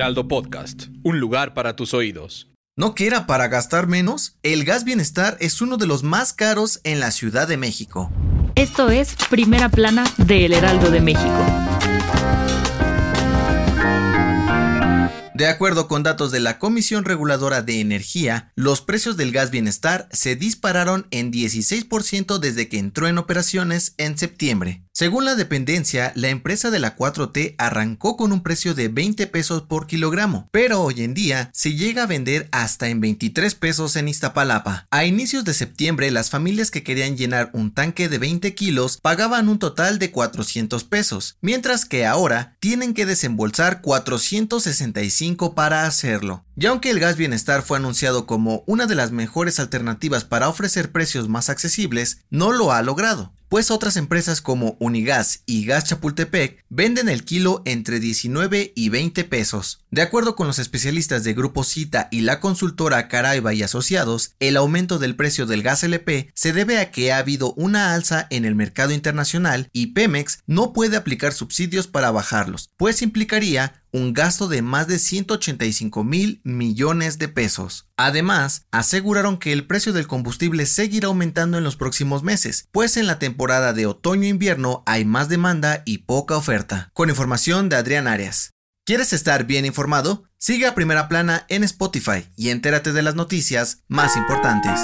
Heraldo Podcast, un lugar para tus oídos. ¿No que era para gastar menos? El gas bienestar es uno de los más caros en la Ciudad de México. Esto es Primera Plana de El Heraldo de México. De acuerdo con datos de la Comisión Reguladora de Energía, los precios del gas bienestar se dispararon en 16% desde que entró en operaciones en septiembre. Según la dependencia, la empresa de la 4T arrancó con un precio de 20 pesos por kilogramo, pero hoy en día se llega a vender hasta en 23 pesos en Iztapalapa. A inicios de septiembre, las familias que querían llenar un tanque de 20 kilos pagaban un total de 400 pesos, mientras que ahora tienen que desembolsar 465 para hacerlo. Y aunque el gas bienestar fue anunciado como una de las mejores alternativas para ofrecer precios más accesibles, no lo ha logrado pues otras empresas como Unigas y Gas Chapultepec venden el kilo entre 19 y 20 pesos. De acuerdo con los especialistas de Grupo Cita y la consultora Caraiba y Asociados, el aumento del precio del gas LP se debe a que ha habido una alza en el mercado internacional y Pemex no puede aplicar subsidios para bajarlos, pues implicaría un gasto de más de 185 mil millones de pesos. Además, aseguraron que el precio del combustible seguirá aumentando en los próximos meses, pues en la temporada de otoño-invierno hay más demanda y poca oferta. Con información de Adrián Arias. ¿Quieres estar bien informado? Sigue a Primera Plana en Spotify y entérate de las noticias más importantes.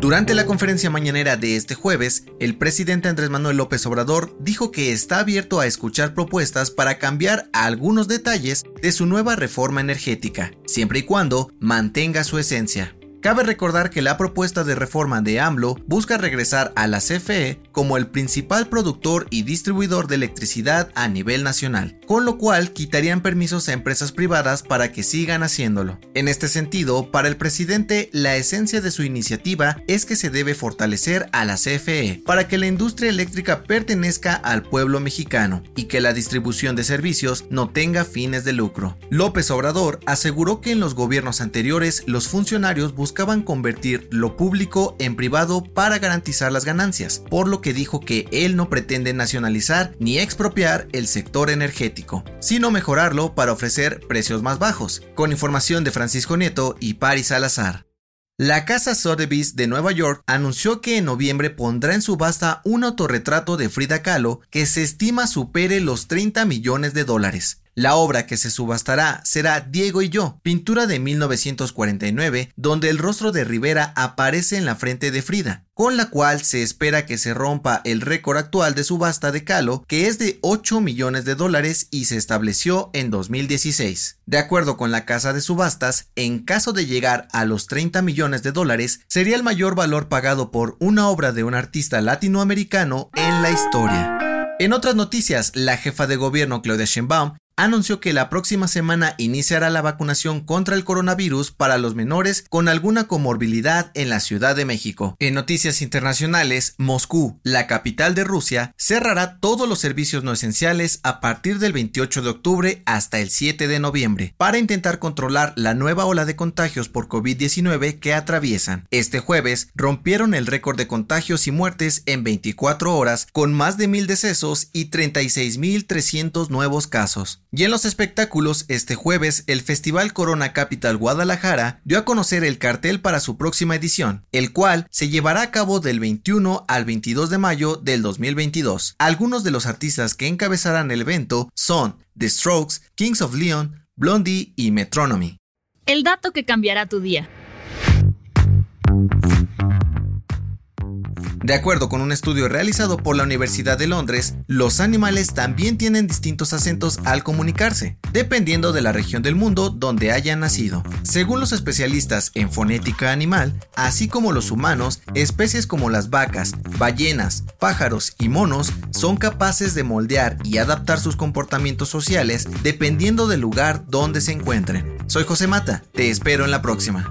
Durante la conferencia mañanera de este jueves, el presidente Andrés Manuel López Obrador dijo que está abierto a escuchar propuestas para cambiar algunos detalles de su nueva reforma energética, siempre y cuando mantenga su esencia. Cabe recordar que la propuesta de reforma de AMLO busca regresar a la CFE como el principal productor y distribuidor de electricidad a nivel nacional, con lo cual quitarían permisos a empresas privadas para que sigan haciéndolo. En este sentido, para el presidente, la esencia de su iniciativa es que se debe fortalecer a la CFE para que la industria eléctrica pertenezca al pueblo mexicano y que la distribución de servicios no tenga fines de lucro. López Obrador aseguró que en los gobiernos anteriores los funcionarios buscaban convertir lo público en privado para garantizar las ganancias, por lo que dijo que él no pretende nacionalizar ni expropiar el sector energético, sino mejorarlo para ofrecer precios más bajos, con información de Francisco Nieto y Paris Salazar. La casa Sotheby's de Nueva York anunció que en noviembre pondrá en subasta un autorretrato de Frida Kahlo que se estima supere los 30 millones de dólares. La obra que se subastará será Diego y yo, pintura de 1949, donde el rostro de Rivera aparece en la frente de Frida, con la cual se espera que se rompa el récord actual de subasta de Calo, que es de 8 millones de dólares y se estableció en 2016. De acuerdo con la casa de subastas, en caso de llegar a los 30 millones de dólares, sería el mayor valor pagado por una obra de un artista latinoamericano en la historia. En otras noticias, la jefa de gobierno Claudia Sheinbaum anunció que la próxima semana iniciará la vacunación contra el coronavirus para los menores con alguna comorbilidad en la Ciudad de México. En noticias internacionales, Moscú, la capital de Rusia, cerrará todos los servicios no esenciales a partir del 28 de octubre hasta el 7 de noviembre para intentar controlar la nueva ola de contagios por COVID-19 que atraviesan. Este jueves rompieron el récord de contagios y muertes en 24 horas con más de mil decesos y 36.300 nuevos casos. Y en los espectáculos, este jueves, el Festival Corona Capital Guadalajara dio a conocer el cartel para su próxima edición, el cual se llevará a cabo del 21 al 22 de mayo del 2022. Algunos de los artistas que encabezarán el evento son The Strokes, Kings of Leon, Blondie y Metronomy. El dato que cambiará tu día. De acuerdo con un estudio realizado por la Universidad de Londres, los animales también tienen distintos acentos al comunicarse, dependiendo de la región del mundo donde hayan nacido. Según los especialistas en fonética animal, así como los humanos, especies como las vacas, ballenas, pájaros y monos son capaces de moldear y adaptar sus comportamientos sociales dependiendo del lugar donde se encuentren. Soy José Mata, te espero en la próxima.